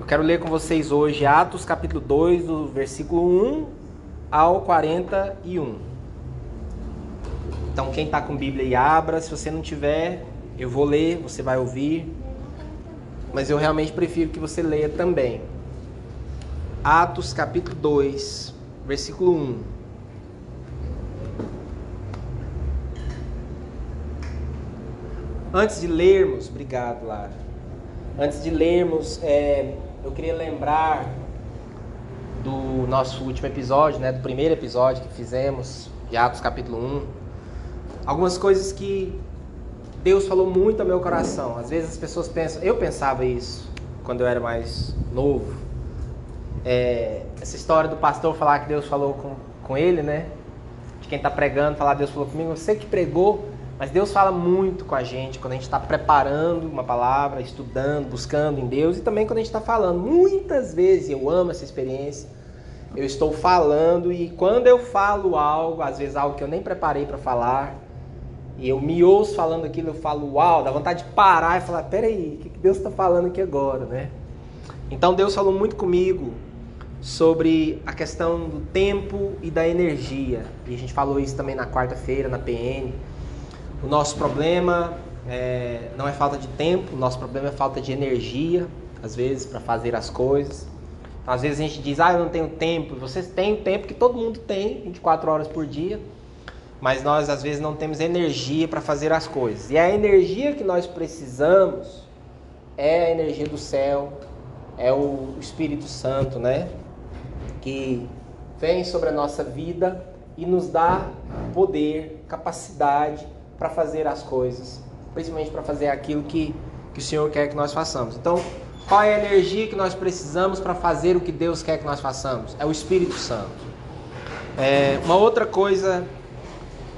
Eu quero ler com vocês hoje Atos capítulo 2, do versículo 1 ao 41. Então, quem está com Bíblia e abra, se você não tiver, eu vou ler, você vai ouvir. Mas eu realmente prefiro que você leia também. Atos capítulo 2, versículo 1. Antes de lermos, obrigado, Lara. Antes de lermos, é, eu queria lembrar do nosso último episódio, né, do primeiro episódio que fizemos, de Atos capítulo 1. Algumas coisas que Deus falou muito ao meu coração. Às vezes as pessoas pensam, eu pensava isso quando eu era mais novo. É, essa história do pastor falar que Deus falou com, com ele, né? De quem está pregando, falar Deus falou comigo. Você que pregou, mas Deus fala muito com a gente quando a gente está preparando uma palavra, estudando, buscando em Deus e também quando a gente está falando. Muitas vezes eu amo essa experiência. Eu estou falando e quando eu falo algo, às vezes algo que eu nem preparei para falar, e eu me ouço falando aquilo, eu falo, uau, dá vontade de parar e falar, peraí, o que Deus está falando aqui agora, né? Então Deus falou muito comigo sobre a questão do tempo e da energia. E a gente falou isso também na quarta-feira, na PN. O nosso problema é, não é falta de tempo, o nosso problema é falta de energia, às vezes, para fazer as coisas. Às vezes a gente diz, ah, eu não tenho tempo. Vocês têm o tempo que todo mundo tem, 24 horas por dia mas nós às vezes não temos energia para fazer as coisas. E a energia que nós precisamos é a energia do céu, é o Espírito Santo, né? Que vem sobre a nossa vida e nos dá poder, capacidade para fazer as coisas, principalmente para fazer aquilo que, que o Senhor quer que nós façamos. Então, qual é a energia que nós precisamos para fazer o que Deus quer que nós façamos? É o Espírito Santo. É, uma outra coisa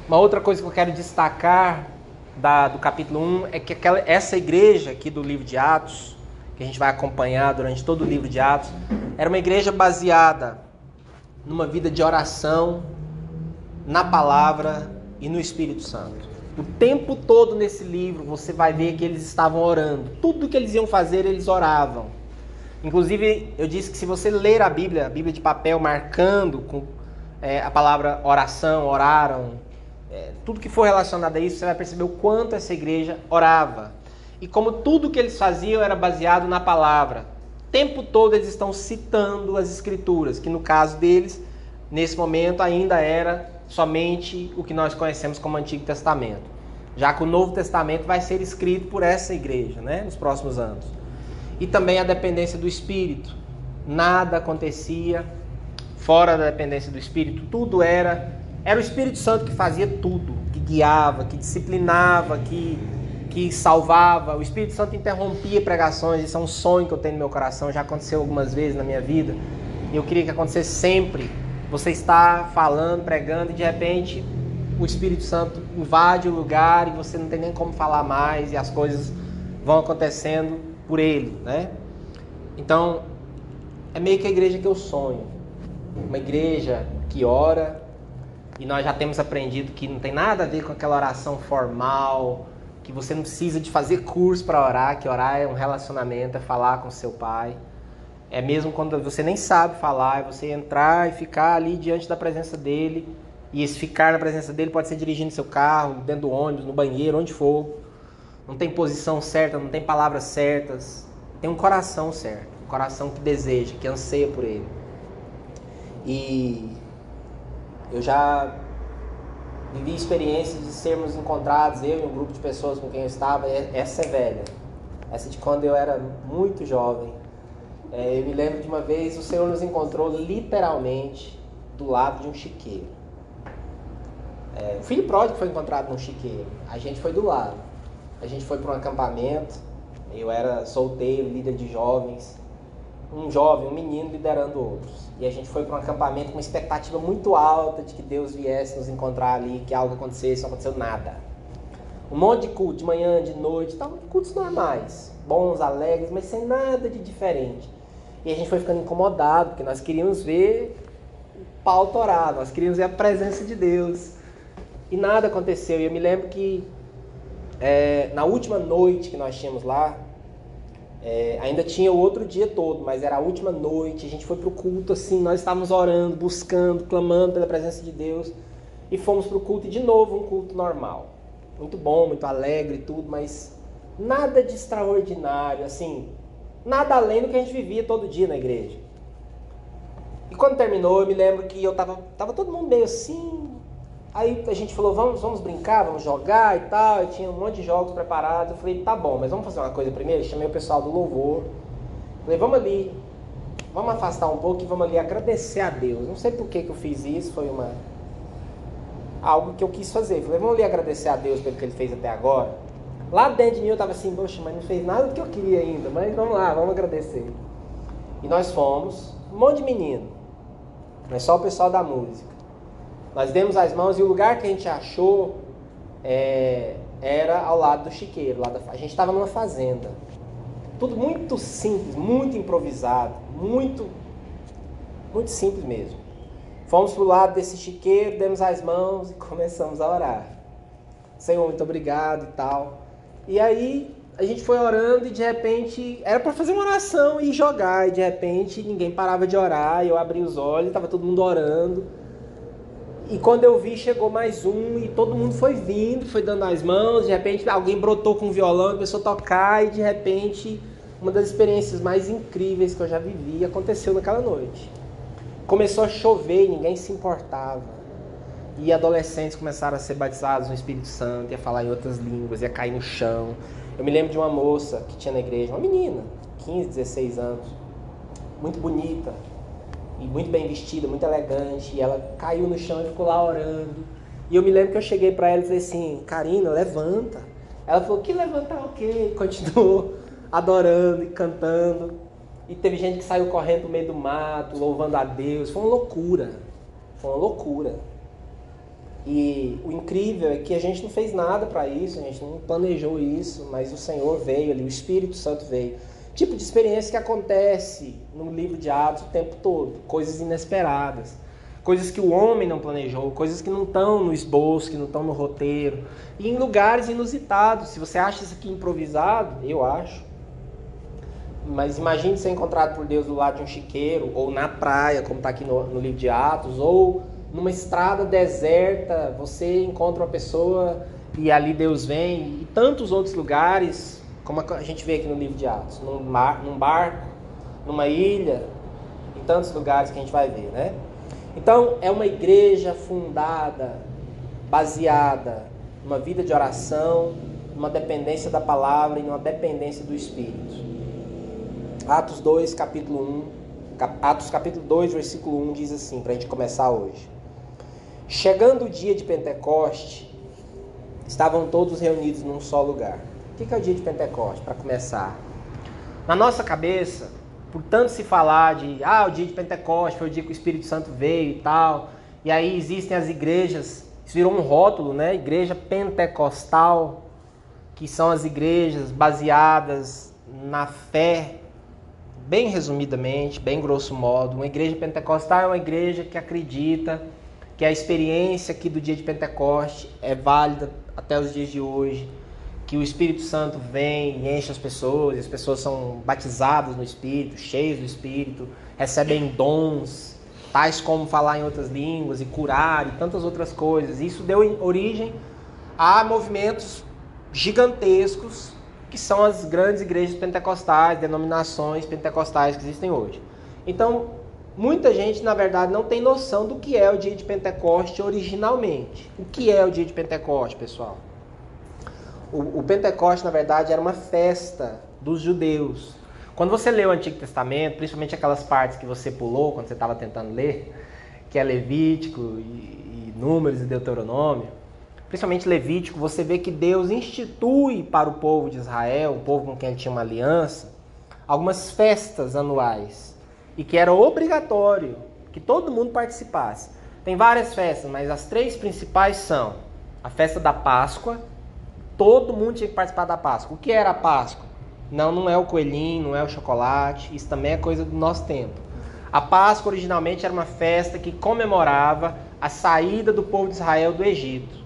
uma outra coisa que eu quero destacar da, do capítulo 1 é que aquela, essa igreja aqui do livro de Atos, que a gente vai acompanhar durante todo o livro de Atos, era uma igreja baseada numa vida de oração, na palavra e no Espírito Santo. O tempo todo nesse livro você vai ver que eles estavam orando. Tudo que eles iam fazer, eles oravam. Inclusive, eu disse que se você ler a Bíblia, a Bíblia de papel, marcando com é, a palavra oração, oraram, é, tudo que for relacionado a isso, você vai perceber o quanto essa igreja orava. E como tudo que eles faziam era baseado na palavra. O tempo todo eles estão citando as escrituras, que no caso deles, nesse momento, ainda era somente o que nós conhecemos como Antigo Testamento. Já que o Novo Testamento vai ser escrito por essa igreja, né, nos próximos anos. E também a dependência do Espírito. Nada acontecia fora da dependência do Espírito, tudo era era o Espírito Santo que fazia tudo, que guiava, que disciplinava, que, que salvava. O Espírito Santo interrompia pregações. Isso é um sonho que eu tenho no meu coração, já aconteceu algumas vezes na minha vida. E eu queria que acontecesse sempre. Você está falando, pregando e de repente o Espírito Santo invade o lugar e você não tem nem como falar mais e as coisas vão acontecendo por ele, né? Então, é meio que a igreja que eu sonho. Uma igreja que ora, e nós já temos aprendido que não tem nada a ver com aquela oração formal, que você não precisa de fazer curso para orar, que orar é um relacionamento, é falar com seu pai. É mesmo quando você nem sabe falar, é você entrar e ficar ali diante da presença dele. E esse ficar na presença dele pode ser dirigindo seu carro, dentro do ônibus, no banheiro, onde for. Não tem posição certa, não tem palavras certas. Tem um coração certo, um coração que deseja, que anseia por ele. E eu já vivi experiências de sermos encontrados, eu e um grupo de pessoas com quem eu estava. Essa é velha. Essa de quando eu era muito jovem. É, eu me lembro de uma vez o Senhor nos encontrou literalmente do lado de um chiqueiro. É, o filho pródigo foi encontrado num chiqueiro. A gente foi do lado. A gente foi para um acampamento. Eu era solteiro, líder de jovens um jovem, um menino liderando outros. E a gente foi para um acampamento com uma expectativa muito alta de que Deus viesse nos encontrar ali, que algo acontecesse, não aconteceu nada. Um monte de culto, de manhã, de noite, tal, cultos normais, bons, alegres, mas sem nada de diferente. E a gente foi ficando incomodado, porque nós queríamos ver o pau torado, nós queríamos ver a presença de Deus. E nada aconteceu. E eu me lembro que é, na última noite que nós tínhamos lá, É, ainda tinha o outro dia todo, mas era a última noite. A gente foi para o culto assim, nós estávamos orando, buscando, clamando pela presença de Deus e fomos para o culto e de novo um culto normal, muito bom, muito alegre, tudo, mas nada de extraordinário, assim, nada além do que a gente vivia todo dia na igreja. E quando terminou, eu me lembro que eu tava, tava todo mundo meio assim. Aí a gente falou, vamos, vamos brincar, vamos jogar e tal. Eu tinha um monte de jogos preparados. Eu falei, tá bom, mas vamos fazer uma coisa primeiro. Eu chamei o pessoal do louvor. Falei, vamos ali, vamos afastar um pouco e vamos ali agradecer a Deus. Não sei por que, que eu fiz isso, foi uma algo que eu quis fazer. Falei, vamos ali agradecer a Deus pelo que ele fez até agora. Lá dentro de mim eu estava assim, poxa, mas não fez nada do que eu queria ainda, mas vamos lá, vamos agradecer. E nós fomos, um monte de menino, é só o pessoal da música. Nós demos as mãos e o lugar que a gente achou é, era ao lado do chiqueiro. Lá da, a gente estava numa fazenda. Tudo muito simples, muito improvisado, muito, muito simples mesmo. Fomos para o lado desse chiqueiro, demos as mãos e começamos a orar. Senhor, muito obrigado e tal. E aí a gente foi orando e de repente era para fazer uma oração e jogar, e de repente ninguém parava de orar, e eu abri os olhos, estava todo mundo orando. E quando eu vi, chegou mais um e todo mundo foi vindo, foi dando as mãos, de repente alguém brotou com um violão, começou a tocar e de repente uma das experiências mais incríveis que eu já vivi aconteceu naquela noite. Começou a chover e ninguém se importava. E adolescentes começaram a ser batizados no Espírito Santo, ia falar em outras línguas, ia cair no chão. Eu me lembro de uma moça que tinha na igreja, uma menina, 15, 16 anos, muito bonita e muito bem vestida, muito elegante, e ela caiu no chão e ficou lá orando. E eu me lembro que eu cheguei para ela e falei assim: Karina, levanta. Ela falou: Que levantar o quê? E continuou adorando e cantando. E teve gente que saiu correndo no meio do mato, louvando a Deus. Foi uma loucura. Foi uma loucura. E o incrível é que a gente não fez nada para isso, a gente não planejou isso, mas o Senhor veio ali, o Espírito Santo veio. Tipo de experiência que acontece no livro de Atos o tempo todo, coisas inesperadas, coisas que o homem não planejou, coisas que não estão no esboço, que não estão no roteiro, e em lugares inusitados. Se você acha isso aqui improvisado, eu acho. Mas imagine ser encontrado por Deus do lado de um chiqueiro, ou na praia, como está aqui no, no livro de Atos, ou numa estrada deserta, você encontra uma pessoa e ali Deus vem, e tantos outros lugares, como a gente vê aqui no livro de Atos, num, mar, num barco, numa ilha, em tantos lugares que a gente vai ver, né? Então, é uma igreja fundada, baseada numa vida de oração, numa dependência da palavra e numa dependência do Espírito. Atos 2, capítulo 1, Atos capítulo 2, versículo 1 diz assim, para a gente começar hoje. Chegando o dia de Pentecoste, estavam todos reunidos num só lugar. O que é o dia de Pentecoste, para começar? Na nossa cabeça, por tanto se falar de, ah, o dia de Pentecoste foi o dia que o Espírito Santo veio e tal, e aí existem as igrejas, isso virou um rótulo, né? Igreja pentecostal, que são as igrejas baseadas na fé, bem resumidamente, bem grosso modo. Uma igreja pentecostal é uma igreja que acredita que a experiência aqui do dia de Pentecoste é válida até os dias de hoje, que o Espírito Santo vem e enche as pessoas, as pessoas são batizadas no Espírito, cheias do Espírito, recebem dons, tais como falar em outras línguas e curar e tantas outras coisas. Isso deu origem a movimentos gigantescos que são as grandes igrejas pentecostais, denominações pentecostais que existem hoje. Então, Muita gente, na verdade, não tem noção do que é o dia de Pentecoste originalmente. O que é o dia de Pentecoste, pessoal? O, o Pentecoste, na verdade, era uma festa dos judeus. Quando você lê o Antigo Testamento, principalmente aquelas partes que você pulou quando você estava tentando ler, que é Levítico e, e Números e Deuteronômio, principalmente Levítico, você vê que Deus institui para o povo de Israel, o povo com quem ele tinha uma aliança, algumas festas anuais e que era obrigatório que todo mundo participasse. Tem várias festas, mas as três principais são a festa da Páscoa. Todo mundo tinha que participar da Páscoa. O que era a Páscoa? Não, não é o coelhinho, não é o chocolate. Isso também é coisa do nosso tempo. A Páscoa originalmente era uma festa que comemorava a saída do povo de Israel do Egito.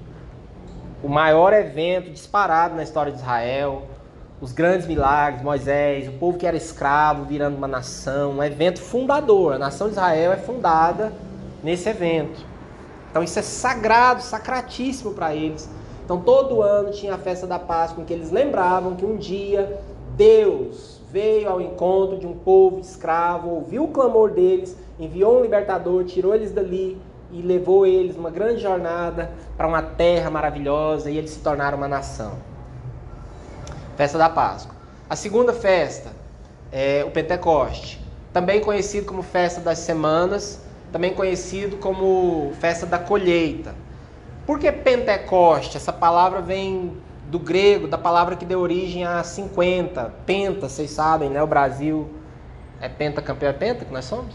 O maior evento disparado na história de Israel, os grandes milagres, Moisés, o povo que era escravo virando uma nação, um evento fundador. A nação de Israel é fundada nesse evento. Então isso é sagrado, sacratíssimo para eles. Então todo ano tinha a festa da Páscoa em que eles lembravam que um dia Deus veio ao encontro de um povo escravo, ouviu o clamor deles, enviou um libertador, tirou eles dali e levou eles uma grande jornada para uma terra maravilhosa e eles se tornaram uma nação. Festa da Páscoa. A segunda festa é o Pentecoste, também conhecido como festa das semanas, também conhecido como festa da colheita. Por que Pentecoste? Essa palavra vem do grego, da palavra que deu origem a 50, penta, vocês sabem, né? O Brasil é pentacampeão, é penta que nós somos?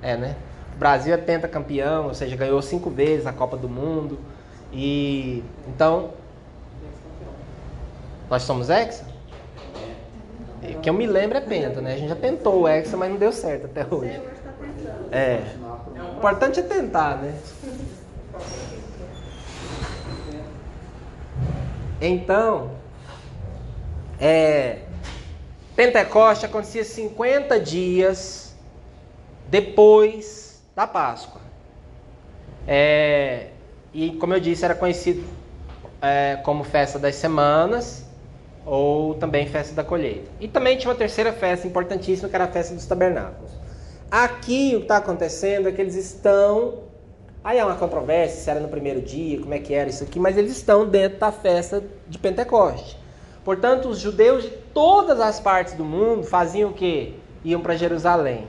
É, né? O Brasil é pentacampeão, ou seja, ganhou cinco vezes a Copa do Mundo. E então nós somos Hexa? É, que eu me lembro é penta, né? A gente já tentou o Hexa, mas não deu certo até hoje. É. O importante é tentar, né? Então, é, Pentecoste acontecia 50 dias depois da Páscoa. É, e como eu disse, era conhecido é, como festa das semanas ou também festa da colheita. E também tinha uma terceira festa importantíssima que era a festa dos tabernáculos. Aqui o que está acontecendo é que eles estão. Aí há uma controvérsia se era no primeiro dia, como é que era isso aqui, mas eles estão dentro da festa de Pentecoste. Portanto, os judeus de todas as partes do mundo faziam o quê? Iam para Jerusalém.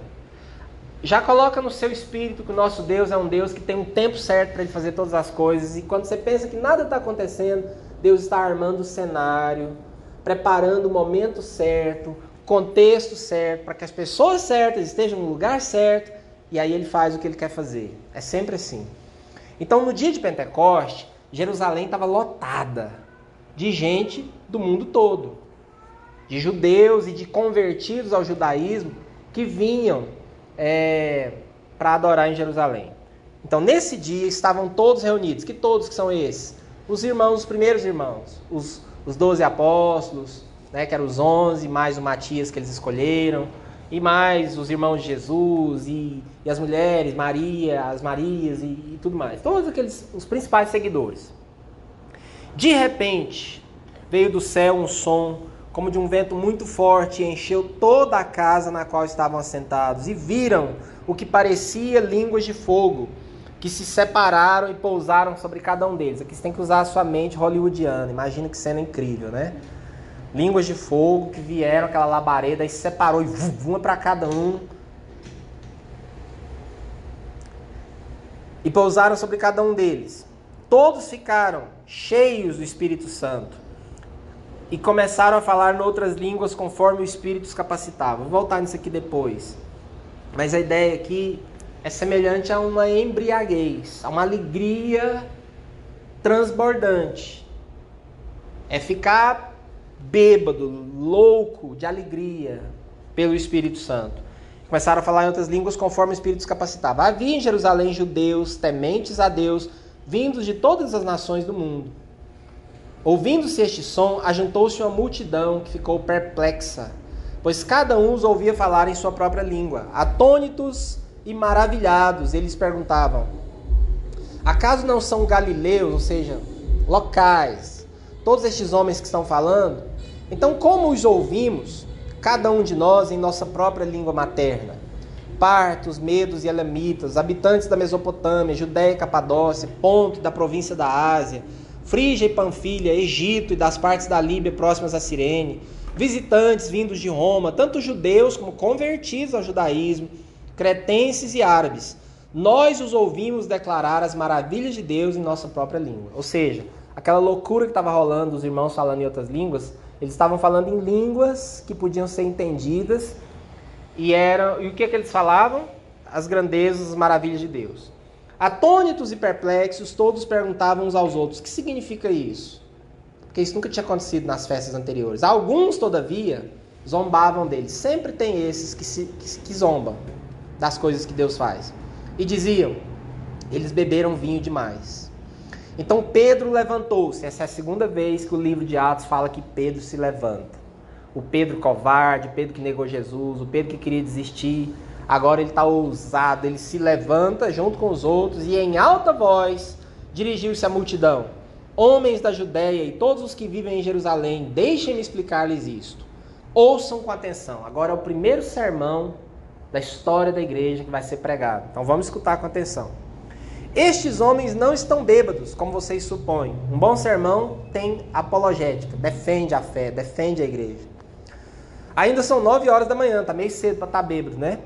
Já coloca no seu espírito que o nosso Deus é um Deus que tem um tempo certo para ele fazer todas as coisas. E quando você pensa que nada está acontecendo, Deus está armando o cenário, preparando o momento certo, contexto certo, para que as pessoas certas estejam no lugar certo, e aí ele faz o que ele quer fazer. É sempre assim. Então, no dia de Pentecoste, Jerusalém estava lotada de gente do mundo todo, de judeus e de convertidos ao judaísmo que vinham é, para adorar em Jerusalém. Então, nesse dia estavam todos reunidos. Que todos que são esses? Os irmãos, os primeiros irmãos, os os doze apóstolos, né, que eram os onze, mais o Matias que eles escolheram, e mais os irmãos de Jesus, e, e as mulheres, Maria, as Marias e, e tudo mais. Todos aqueles, os principais seguidores. De repente, veio do céu um som como de um vento muito forte e encheu toda a casa na qual estavam assentados, e viram o que parecia línguas de fogo que se separaram e pousaram sobre cada um deles. Aqui você tem que usar a sua mente hollywoodiana. Imagina que cena incrível, né? Línguas de fogo que vieram, aquela labareda, e se separou e uma para cada um. E pousaram sobre cada um deles. Todos ficaram cheios do Espírito Santo e começaram a falar em outras línguas conforme o Espírito os capacitava. Vou voltar nisso aqui depois. Mas a ideia aqui é semelhante a uma embriaguez, a uma alegria transbordante. É ficar bêbado, louco de alegria pelo Espírito Santo. Começaram a falar em outras línguas conforme o Espírito os capacitava. Havia em Jerusalém judeus tementes a Deus, vindos de todas as nações do mundo. Ouvindo-se este som, ajuntou-se uma multidão que ficou perplexa, pois cada um os ouvia falar em sua própria língua. Atônitos e maravilhados, eles perguntavam: Acaso não são galileus, ou seja, locais, todos estes homens que estão falando? Então, como os ouvimos, cada um de nós em nossa própria língua materna? Partos, medos e elamitas, habitantes da Mesopotâmia, Judéia e Capadócia, Ponto da província da Ásia, Frígia e Panfilha, Egito e das partes da Líbia próximas a Cirene, visitantes vindos de Roma, tanto judeus como convertidos ao judaísmo, cretenses e árabes. Nós os ouvimos declarar as maravilhas de Deus em nossa própria língua. Ou seja, aquela loucura que estava rolando, os irmãos falando em outras línguas, eles estavam falando em línguas que podiam ser entendidas e eram e o que, que eles falavam? As grandezas, as maravilhas de Deus. Atônitos e perplexos, todos perguntavam uns aos outros: o que significa isso? Porque isso nunca tinha acontecido nas festas anteriores. Alguns, todavia, zombavam deles. Sempre tem esses que, se, que, que zombam das coisas que Deus faz. E diziam: eles beberam vinho demais. Então Pedro levantou-se. Essa é a segunda vez que o livro de Atos fala que Pedro se levanta. o Pedro covarde, o Pedro que negou Jesus, o Pedro que queria desistir. Agora ele está ousado, ele se levanta junto com os outros e em alta voz dirigiu-se à multidão. Homens da Judéia e todos os que vivem em Jerusalém, deixem-me explicar-lhes isto. Ouçam com atenção. Agora é o primeiro sermão da história da igreja que vai ser pregado. Então vamos escutar com atenção. Estes homens não estão bêbados, como vocês supõem. Um bom sermão tem apologética, defende a fé, defende a igreja. Ainda são nove horas da manhã, tá meio cedo para estar tá bêbado, né?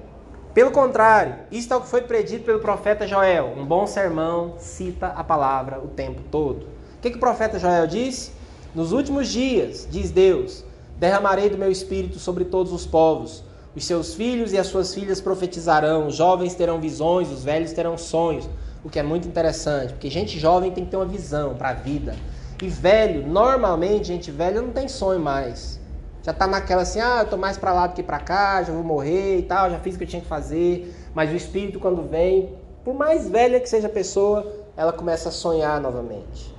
Pelo contrário, isto é o que foi predito pelo profeta Joel. Um bom sermão cita a palavra o tempo todo. O que, que o profeta Joel disse? Nos últimos dias, diz Deus, derramarei do meu espírito sobre todos os povos. Os seus filhos e as suas filhas profetizarão, os jovens terão visões, os velhos terão sonhos. O que é muito interessante, porque gente jovem tem que ter uma visão para a vida. E velho, normalmente, gente velha não tem sonho mais já está naquela assim, ah, eu tô mais para lá do que para cá, já vou morrer e tal, já fiz o que eu tinha que fazer. Mas o espírito quando vem, por mais velha que seja a pessoa, ela começa a sonhar novamente.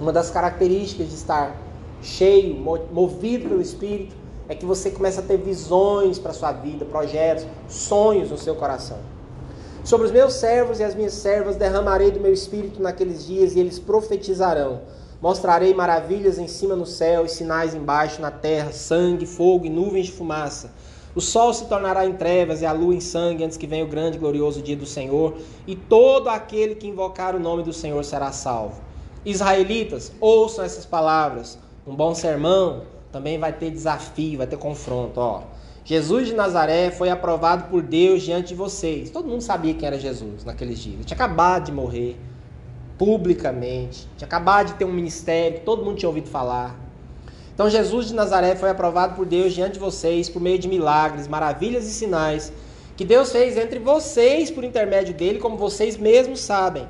Uma das características de estar cheio, movido pelo espírito, é que você começa a ter visões para sua vida, projetos, sonhos no seu coração. Sobre os meus servos e as minhas servas derramarei do meu espírito naqueles dias e eles profetizarão. Mostrarei maravilhas em cima no céu e sinais embaixo na terra, sangue, fogo e nuvens de fumaça. O sol se tornará em trevas e a lua em sangue antes que venha o grande e glorioso dia do Senhor, e todo aquele que invocar o nome do Senhor será salvo. Israelitas, ouçam essas palavras. Um bom sermão também vai ter desafio, vai ter confronto, ó. Jesus de Nazaré foi aprovado por Deus diante de vocês. Todo mundo sabia quem era Jesus naqueles dias. Ele tinha acabado de morrer publicamente, tinha acabado de ter um ministério que todo mundo tinha ouvido falar. Então Jesus de Nazaré foi aprovado por Deus diante de vocês por meio de milagres, maravilhas e sinais que Deus fez entre vocês por intermédio dele, como vocês mesmos sabem.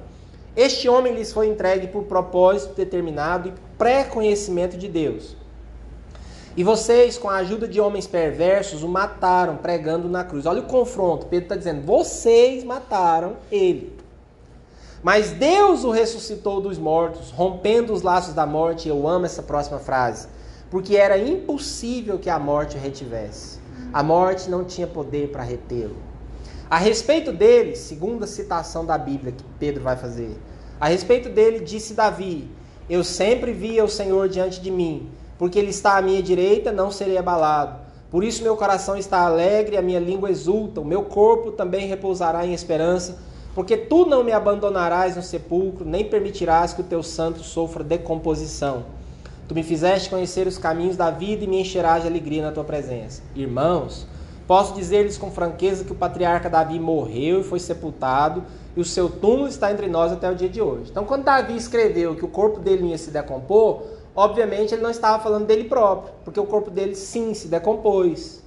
Este homem lhes foi entregue por propósito determinado e pré-conhecimento de Deus. E vocês, com a ajuda de homens perversos, o mataram pregando na cruz. Olha o confronto. Pedro está dizendo: vocês mataram ele. Mas Deus o ressuscitou dos mortos, rompendo os laços da morte. Eu amo essa próxima frase, porque era impossível que a morte o retivesse. A morte não tinha poder para retê-lo. A respeito dele, segunda citação da Bíblia que Pedro vai fazer, a respeito dele disse Davi: Eu sempre via o Senhor diante de mim, porque ele está à minha direita, não serei abalado. Por isso meu coração está alegre, a minha língua exulta, o meu corpo também repousará em esperança porque tu não me abandonarás no sepulcro, nem permitirás que o teu santo sofra decomposição. Tu me fizeste conhecer os caminhos da vida e me encherás de alegria na tua presença. Irmãos, posso dizer-lhes com franqueza que o patriarca Davi morreu e foi sepultado, e o seu túmulo está entre nós até o dia de hoje. Então, quando Davi escreveu que o corpo dele ia se decompor, obviamente ele não estava falando dele próprio, porque o corpo dele sim se decompôs.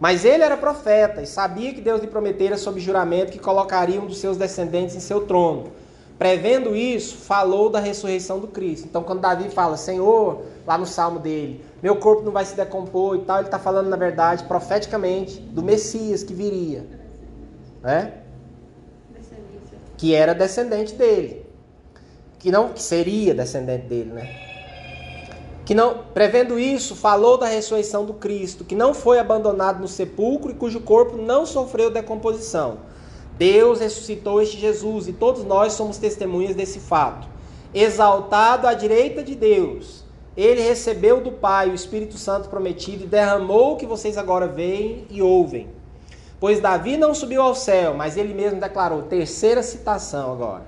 Mas ele era profeta e sabia que Deus lhe prometera sob juramento que colocaria um dos seus descendentes em seu trono. Prevendo isso, falou da ressurreição do Cristo. Então, quando Davi fala, Senhor, lá no salmo dele, meu corpo não vai se decompor e tal, ele está falando, na verdade, profeticamente, do Messias que viria. Né? Que era descendente dele. Que não que seria descendente dele, né? Que não, prevendo isso, falou da ressurreição do Cristo, que não foi abandonado no sepulcro e cujo corpo não sofreu decomposição. Deus ressuscitou este Jesus e todos nós somos testemunhas desse fato. Exaltado à direita de Deus, ele recebeu do Pai o Espírito Santo prometido e derramou o que vocês agora veem e ouvem. Pois Davi não subiu ao céu, mas ele mesmo declarou, terceira citação agora.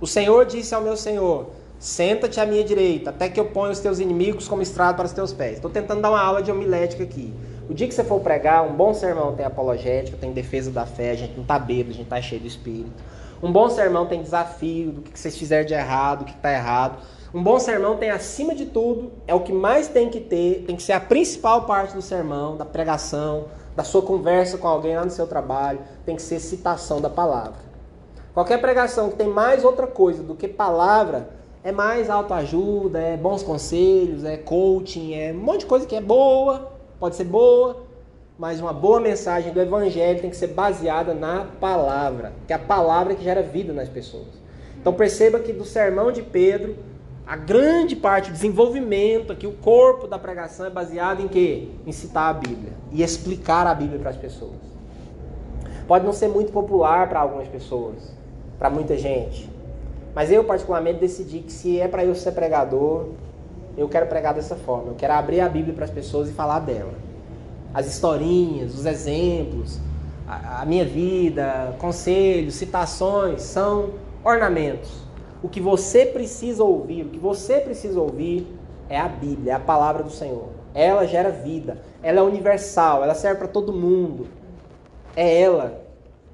O Senhor disse ao meu Senhor: Senta-te à minha direita, até que eu ponha os teus inimigos como estrado para os teus pés. Estou tentando dar uma aula de homilética aqui. O dia que você for pregar, um bom sermão tem apologética, tem defesa da fé, a gente não está bêbado, a gente está cheio do Espírito. Um bom sermão tem desafio do que vocês fizeram de errado, o que está errado. Um bom sermão tem, acima de tudo, é o que mais tem que ter, tem que ser a principal parte do sermão, da pregação, da sua conversa com alguém lá no seu trabalho, tem que ser citação da palavra. Qualquer pregação que tem mais outra coisa do que palavra, é mais autoajuda, é bons conselhos, é coaching, é um monte de coisa que é boa, pode ser boa, mas uma boa mensagem do evangelho tem que ser baseada na palavra, que é a palavra que gera vida nas pessoas. Então perceba que do sermão de Pedro, a grande parte, o desenvolvimento aqui, o corpo da pregação é baseado em quê? Em citar a Bíblia e explicar a Bíblia para as pessoas. Pode não ser muito popular para algumas pessoas, para muita gente. Mas eu, particularmente, decidi que se é para eu ser pregador, eu quero pregar dessa forma. Eu quero abrir a Bíblia para as pessoas e falar dela. As historinhas, os exemplos, a, a minha vida, conselhos, citações são ornamentos. O que você precisa ouvir, o que você precisa ouvir é a Bíblia, é a palavra do Senhor. Ela gera vida, ela é universal, ela serve para todo mundo. É ela.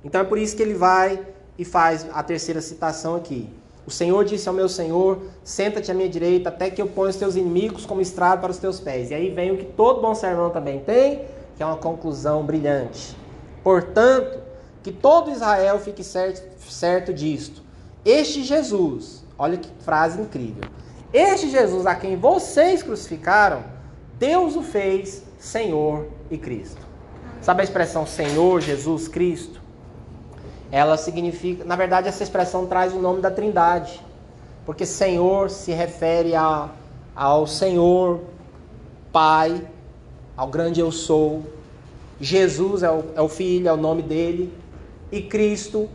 Então é por isso que ele vai e faz a terceira citação aqui. O Senhor disse ao meu Senhor: Senta-te à minha direita, até que eu ponha os teus inimigos como estrado para os teus pés. E aí vem o que todo bom sermão também tem, que é uma conclusão brilhante. Portanto, que todo Israel fique certo, certo disto. Este Jesus, olha que frase incrível. Este Jesus a quem vocês crucificaram, Deus o fez Senhor e Cristo. Sabe a expressão Senhor, Jesus, Cristo? Ela significa, na verdade, essa expressão traz o nome da Trindade, porque Senhor se refere a, ao Senhor, Pai, ao grande Eu Sou. Jesus é o, é o Filho, é o nome dele, e Cristo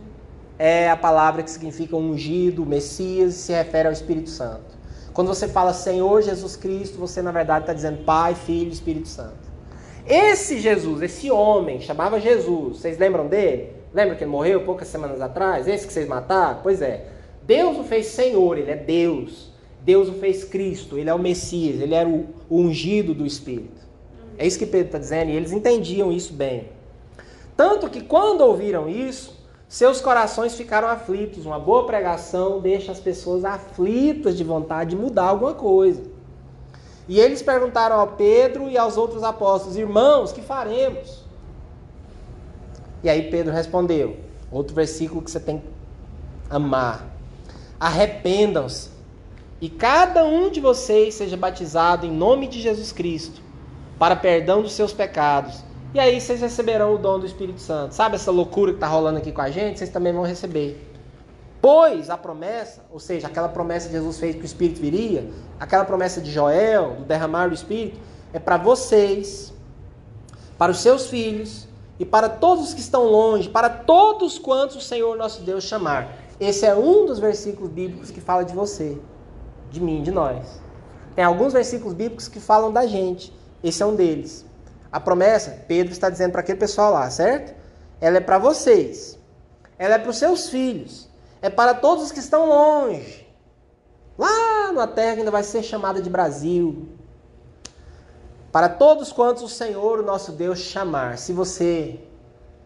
é a palavra que significa ungido, Messias, se refere ao Espírito Santo. Quando você fala Senhor Jesus Cristo, você na verdade está dizendo Pai, Filho Espírito Santo. Esse Jesus, esse homem, chamava Jesus, vocês lembram dele? Lembra que ele morreu poucas semanas atrás? Esse que vocês mataram? Pois é. Deus o fez Senhor, ele é Deus. Deus o fez Cristo, ele é o Messias, ele era o, o ungido do Espírito. É isso que Pedro está dizendo e eles entendiam isso bem. Tanto que quando ouviram isso, seus corações ficaram aflitos. Uma boa pregação deixa as pessoas aflitas de vontade de mudar alguma coisa. E eles perguntaram ao Pedro e aos outros apóstolos: Irmãos, que faremos? E aí Pedro respondeu, outro versículo que você tem que amar. Arrependam-se e cada um de vocês seja batizado em nome de Jesus Cristo para perdão dos seus pecados. E aí vocês receberão o dom do Espírito Santo. Sabe essa loucura que está rolando aqui com a gente? Vocês também vão receber. Pois a promessa, ou seja, aquela promessa que Jesus fez que o Espírito viria, aquela promessa de Joel, do derramar do Espírito, é para vocês, para os seus filhos e para todos os que estão longe, para todos quantos o Senhor nosso Deus chamar. Esse é um dos versículos bíblicos que fala de você, de mim, de nós. Tem alguns versículos bíblicos que falam da gente. Esse é um deles. A promessa, Pedro está dizendo para aquele pessoal lá, certo? Ela é para vocês. Ela é para os seus filhos. É para todos os que estão longe. Lá na terra que ainda vai ser chamada de Brasil, para todos quantos o Senhor, o nosso Deus, chamar. Se você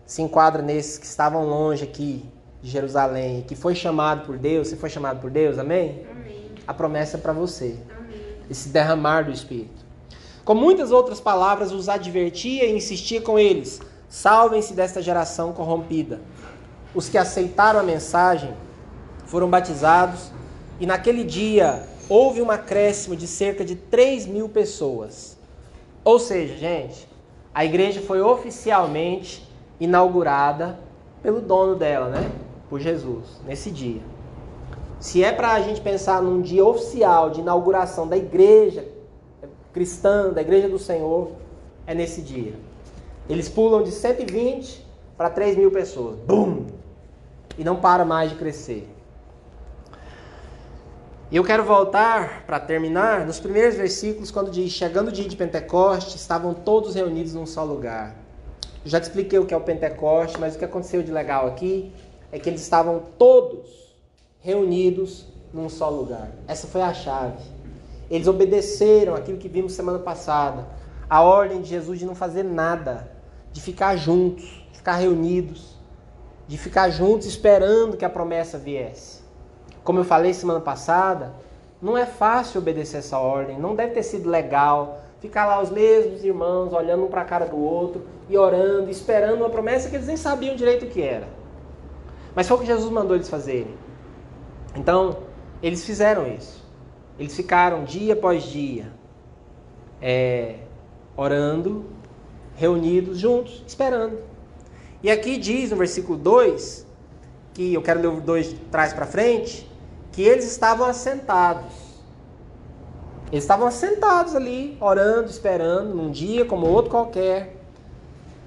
se enquadra nesses que estavam longe aqui de Jerusalém, que foi chamado por Deus, você foi chamado por Deus, amém? amém. A promessa é para você. Amém. Esse derramar do Espírito. Com muitas outras palavras, os advertia e insistia com eles: salvem-se desta geração corrompida. Os que aceitaram a mensagem foram batizados, e naquele dia houve um acréscimo de cerca de 3 mil pessoas. Ou seja, gente, a igreja foi oficialmente inaugurada pelo dono dela, né? Por Jesus, nesse dia. Se é para a gente pensar num dia oficial de inauguração da igreja cristã, da igreja do Senhor, é nesse dia. Eles pulam de 120 para 3 mil pessoas. Bum! E não para mais de crescer. E eu quero voltar para terminar nos primeiros versículos, quando diz: Chegando o dia de Pentecoste, estavam todos reunidos num só lugar. Eu já te expliquei o que é o Pentecoste, mas o que aconteceu de legal aqui é que eles estavam todos reunidos num só lugar. Essa foi a chave. Eles obedeceram aquilo que vimos semana passada, a ordem de Jesus de não fazer nada, de ficar juntos, de ficar reunidos, de ficar juntos esperando que a promessa viesse. Como eu falei semana passada, não é fácil obedecer essa ordem, não deve ter sido legal ficar lá os mesmos irmãos olhando um para a cara do outro e orando, esperando uma promessa que eles nem sabiam direito o que era. Mas foi o que Jesus mandou eles fazerem. Então, eles fizeram isso. Eles ficaram dia após dia é, orando, reunidos juntos, esperando. E aqui diz no versículo 2, que eu quero ler o 2 de trás para frente, que eles estavam assentados. Eles estavam sentados ali, orando, esperando, num dia como outro qualquer.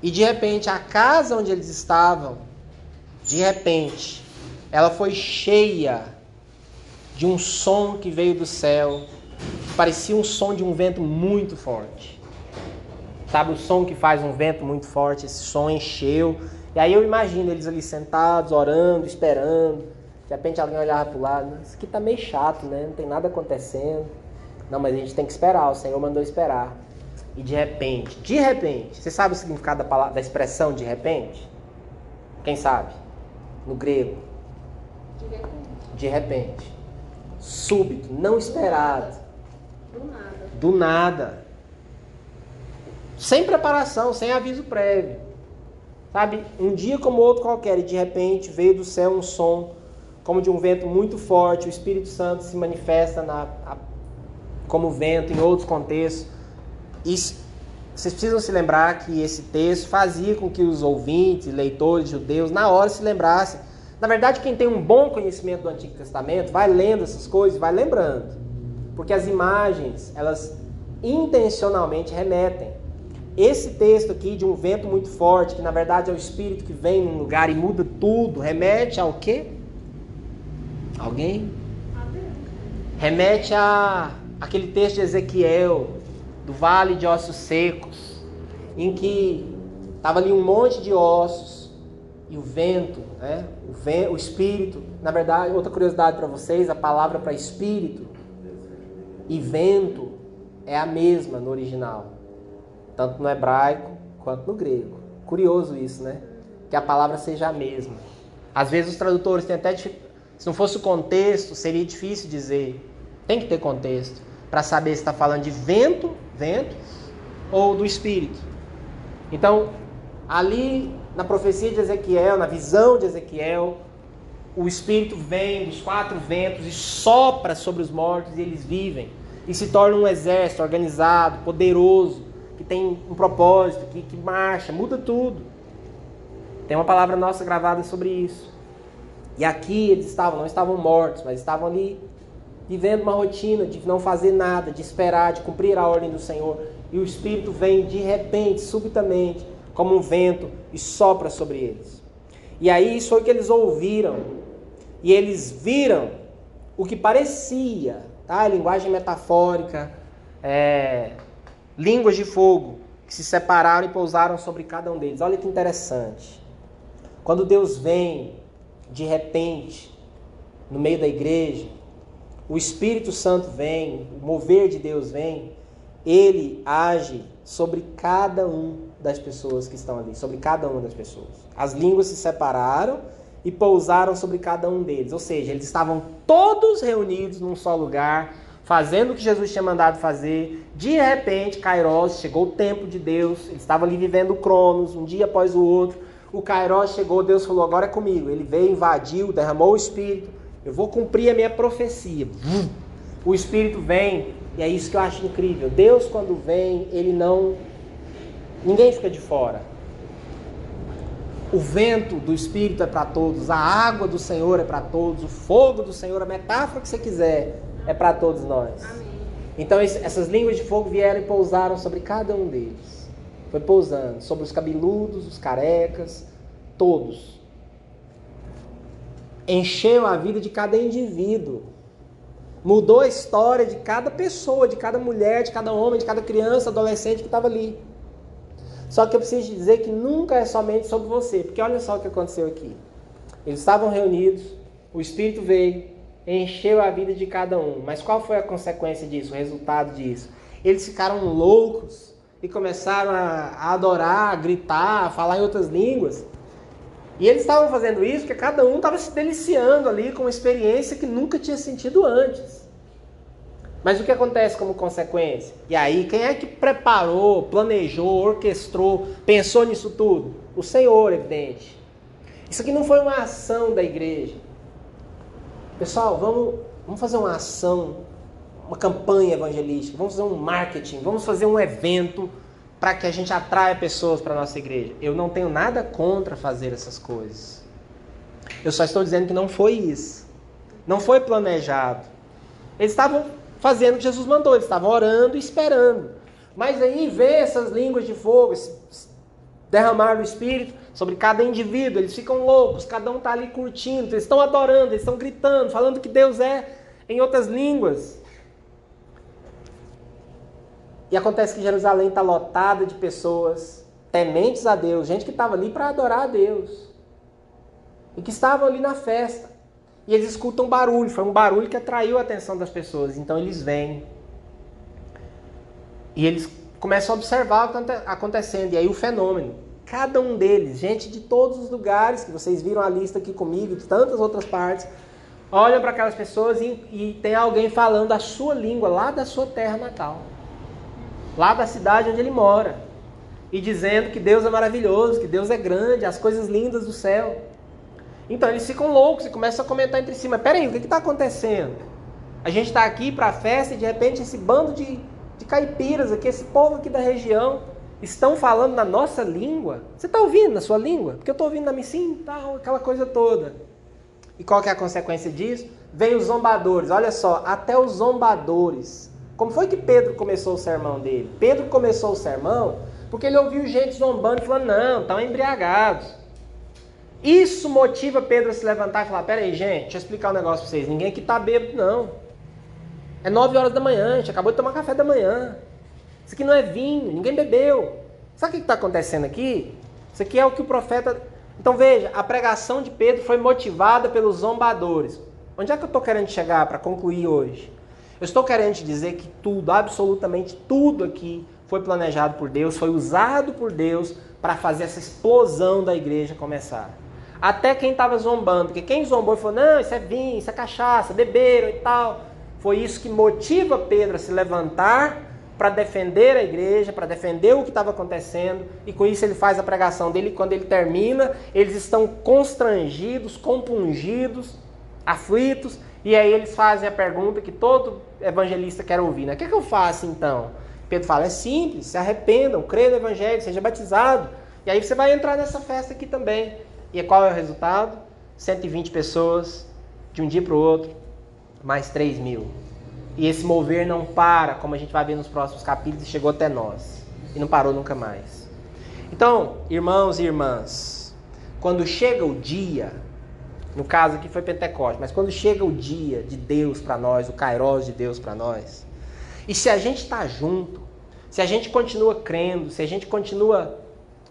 E de repente, a casa onde eles estavam, de repente, ela foi cheia de um som que veio do céu. Parecia um som de um vento muito forte. Sabe o som que faz um vento muito forte? Esse som encheu. E aí eu imagino eles ali sentados, orando, esperando. De repente alguém olhava para o lado. Isso aqui tá meio chato, né? Não tem nada acontecendo. Não, mas a gente tem que esperar, o Senhor mandou esperar. E de repente, de repente, você sabe o significado da, palavra, da expressão de repente? Quem sabe? No grego. De repente. De repente. Súbito, não esperado. Do nada. Do nada. Sem preparação, sem aviso prévio. Sabe, um dia como outro qualquer, e de repente veio do céu um som, como de um vento muito forte, o Espírito Santo se manifesta na, a, como vento em outros contextos. E vocês precisam se lembrar que esse texto fazia com que os ouvintes, leitores, judeus, na hora se lembrassem. Na verdade, quem tem um bom conhecimento do Antigo Testamento vai lendo essas coisas, vai lembrando. Porque as imagens, elas intencionalmente remetem. Esse texto aqui de um vento muito forte, que na verdade é o espírito que vem num lugar e muda tudo, remete ao quê? Alguém? Remete a aquele texto de Ezequiel, do vale de ossos secos, em que estava ali um monte de ossos e o vento, né? o, vento, o espírito. Na verdade, outra curiosidade para vocês: a palavra para espírito e vento é a mesma no original, tanto no hebraico quanto no grego. Curioso isso, né? Que a palavra seja a mesma. Às vezes os tradutores têm até se não fosse o contexto, seria difícil dizer. Tem que ter contexto para saber se está falando de vento, vento, ou do espírito. Então, ali na profecia de Ezequiel, na visão de Ezequiel, o espírito vem dos quatro ventos e sopra sobre os mortos e eles vivem e se torna um exército organizado, poderoso, que tem um propósito, que, que marcha, muda tudo. Tem uma palavra nossa gravada sobre isso. E aqui eles estavam, não estavam mortos, mas estavam ali vivendo uma rotina de não fazer nada, de esperar, de cumprir a ordem do Senhor. E o Espírito vem de repente, subitamente, como um vento e sopra sobre eles. E aí isso foi o que eles ouviram. E eles viram o que parecia, tá? Linguagem metafórica, é, línguas de fogo que se separaram e pousaram sobre cada um deles. Olha que interessante. Quando Deus vem de repente no meio da igreja, o Espírito Santo vem, o mover de Deus vem, ele age sobre cada um das pessoas que estão ali, sobre cada uma das pessoas. As línguas se separaram e pousaram sobre cada um deles, ou seja, eles estavam todos reunidos num só lugar, fazendo o que Jesus tinha mandado fazer. De repente, Kairos, chegou o tempo de Deus, eles estavam ali vivendo Cronos, um dia após o outro. O Kairos chegou, Deus falou: agora é comigo. Ele veio, invadiu, derramou o Espírito eu vou cumprir a minha profecia. O Espírito vem, e é isso que eu acho incrível. Deus, quando vem, ele não. Ninguém fica de fora. O vento do Espírito é para todos, a água do Senhor é para todos, o fogo do Senhor, a metáfora que você quiser, é para todos nós. Amém. Então essas línguas de fogo vieram e pousaram sobre cada um deles. Foi pousando sobre os cabeludos, os carecas, todos encheu a vida de cada indivíduo. Mudou a história de cada pessoa, de cada mulher, de cada homem, de cada criança, adolescente que estava ali. Só que eu preciso dizer que nunca é somente sobre você, porque olha só o que aconteceu aqui. Eles estavam reunidos, o Espírito veio, encheu a vida de cada um. Mas qual foi a consequência disso, o resultado disso? Eles ficaram loucos e começaram a, adorar, a gritar, a falar em outras línguas. E eles estavam fazendo isso porque cada um estava se deliciando ali com uma experiência que nunca tinha sentido antes. Mas o que acontece como consequência? E aí, quem é que preparou, planejou, orquestrou, pensou nisso tudo? O Senhor, evidente. Isso aqui não foi uma ação da igreja. Pessoal, vamos, vamos fazer uma ação, uma campanha evangelística, vamos fazer um marketing, vamos fazer um evento para que a gente atraia pessoas para a nossa igreja. Eu não tenho nada contra fazer essas coisas. Eu só estou dizendo que não foi isso. Não foi planejado. Eles estavam fazendo o que Jesus mandou, eles estavam orando e esperando. Mas aí vê essas línguas de fogo, derramar o Espírito sobre cada indivíduo, eles ficam loucos, cada um está ali curtindo, eles estão adorando, eles estão gritando, falando que Deus é em outras línguas. E acontece que Jerusalém está lotada de pessoas tementes a Deus, gente que estava ali para adorar a Deus. E que estavam ali na festa. E eles escutam barulho, foi um barulho que atraiu a atenção das pessoas. Então eles vêm. E eles começam a observar o que está acontecendo. E aí o fenômeno. Cada um deles, gente de todos os lugares, que vocês viram a lista aqui comigo, de tantas outras partes, olham para aquelas pessoas e, e tem alguém falando a sua língua lá da sua terra natal lá da cidade onde ele mora, e dizendo que Deus é maravilhoso, que Deus é grande, as coisas lindas do céu. Então eles ficam loucos e começam a comentar entre si: mas peraí, o que está acontecendo? A gente está aqui para a festa e de repente esse bando de, de caipiras aqui, esse povo aqui da região, estão falando na nossa língua. Você está ouvindo na sua língua? Porque eu estou ouvindo na minha sim, tal, aquela coisa toda. E qual que é a consequência disso? Vem os zombadores. Olha só, até os zombadores como foi que Pedro começou o sermão dele? Pedro começou o sermão porque ele ouviu gente zombando e falando: não, estão embriagados. Isso motiva Pedro a se levantar e falar: peraí, gente, deixa eu explicar um negócio para vocês. Ninguém aqui está bêbado, não. É nove horas da manhã, a gente acabou de tomar café da manhã. Isso aqui não é vinho, ninguém bebeu. Sabe o que está acontecendo aqui? Isso aqui é o que o profeta. Então veja, a pregação de Pedro foi motivada pelos zombadores. Onde é que eu estou querendo chegar para concluir hoje? Eu estou querendo te dizer que tudo, absolutamente tudo aqui foi planejado por Deus, foi usado por Deus para fazer essa explosão da igreja começar. Até quem estava zombando, porque quem zombou e falou: não, isso é vinho, isso é cachaça, beberam e tal. Foi isso que motiva Pedro a se levantar para defender a igreja, para defender o que estava acontecendo, e com isso ele faz a pregação dele. Quando ele termina, eles estão constrangidos, compungidos, aflitos, e aí eles fazem a pergunta que todo evangelista quer ouvir, né? O que, é que eu faço então? Pedro fala, é simples, se arrependam, creia no evangelho, seja batizado. E aí você vai entrar nessa festa aqui também. E qual é o resultado? 120 pessoas, de um dia para o outro, mais 3 mil. E esse mover não para, como a gente vai ver nos próximos capítulos, e chegou até nós. E não parou nunca mais. Então, irmãos e irmãs, quando chega o dia no caso aqui foi Pentecostes, mas quando chega o dia de Deus para nós, o Kairos de Deus para nós, e se a gente está junto, se a gente continua crendo, se a gente continua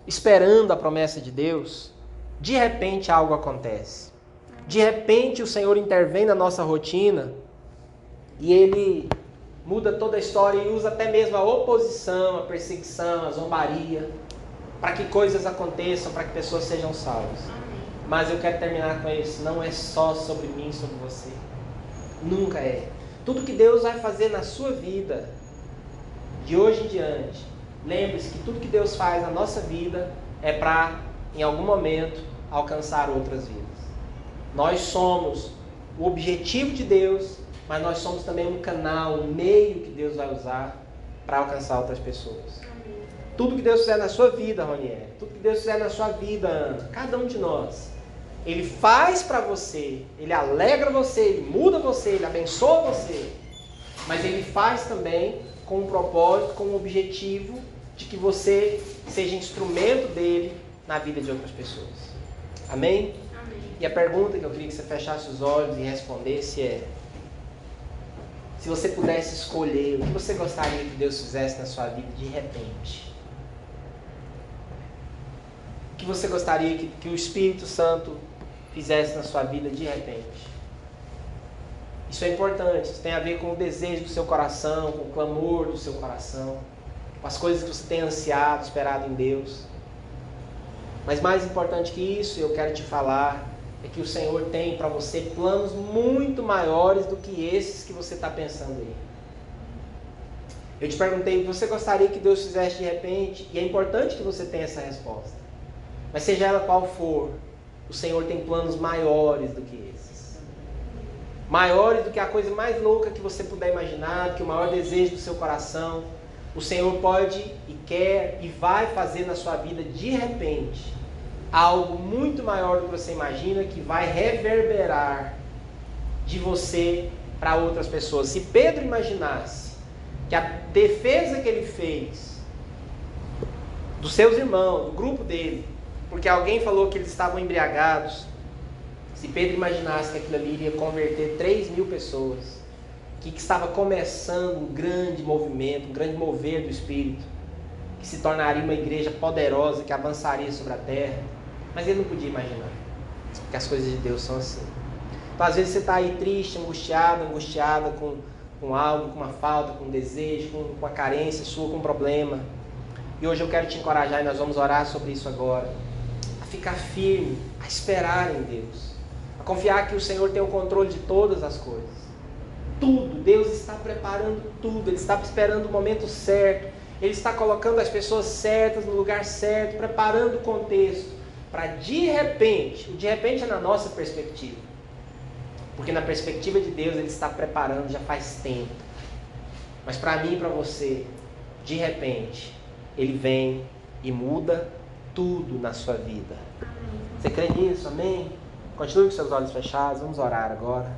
esperando a promessa de Deus, de repente algo acontece. De repente o Senhor intervém na nossa rotina e ele muda toda a história e usa até mesmo a oposição, a perseguição, a zombaria, para que coisas aconteçam, para que pessoas sejam salvas. Mas eu quero terminar com isso. Não é só sobre mim, sobre você. Nunca é. Tudo que Deus vai fazer na sua vida, de hoje em diante, lembre-se que tudo que Deus faz na nossa vida é para, em algum momento, alcançar outras vidas. Nós somos o objetivo de Deus, mas nós somos também um canal, um meio que Deus vai usar para alcançar outras pessoas. Tudo que Deus fizer na sua vida, Ronier, tudo que Deus fizer na sua vida, Ana, cada um de nós, ele faz para você, ele alegra você, ele muda você, ele abençoa você. Mas ele faz também com um propósito, com um objetivo de que você seja instrumento dele na vida de outras pessoas. Amém? Amém. E a pergunta que eu queria que você fechasse os olhos e respondesse é: se você pudesse escolher o que você gostaria que Deus fizesse na sua vida de repente? O que você gostaria que, que o Espírito Santo fizesse na sua vida de repente. Isso é importante, isso tem a ver com o desejo do seu coração, com o clamor do seu coração, com as coisas que você tem ansiado, esperado em Deus. Mas mais importante que isso, eu quero te falar, é que o Senhor tem para você planos muito maiores do que esses que você está pensando aí. Eu te perguntei, você gostaria que Deus fizesse de repente? E é importante que você tenha essa resposta. Mas seja ela qual for, o Senhor tem planos maiores do que esses. Maiores do que a coisa mais louca que você puder imaginar, do que o maior desejo do seu coração. O Senhor pode e quer e vai fazer na sua vida de repente algo muito maior do que você imagina que vai reverberar de você para outras pessoas. Se Pedro imaginasse que a defesa que ele fez dos seus irmãos, do grupo dele, porque alguém falou que eles estavam embriagados, se Pedro imaginasse que aquilo ali iria converter 3 mil pessoas, que, que estava começando um grande movimento, um grande mover do Espírito, que se tornaria uma igreja poderosa, que avançaria sobre a terra, mas ele não podia imaginar, porque as coisas de Deus são assim. Então, às vezes você está aí triste, angustiado, angustiada com, com algo, com uma falta, com um desejo, com, com uma carência sua, com um problema. E hoje eu quero te encorajar e nós vamos orar sobre isso agora. Ficar firme, a esperar em Deus, a confiar que o Senhor tem o controle de todas as coisas. Tudo, Deus está preparando tudo, Ele está esperando o momento certo, Ele está colocando as pessoas certas no lugar certo, preparando o contexto, para de repente, o de repente é na nossa perspectiva porque na perspectiva de Deus Ele está preparando já faz tempo. Mas para mim e para você, de repente, Ele vem e muda tudo na sua vida. Você crê nisso? Amém? Continue com seus olhos fechados. Vamos orar agora.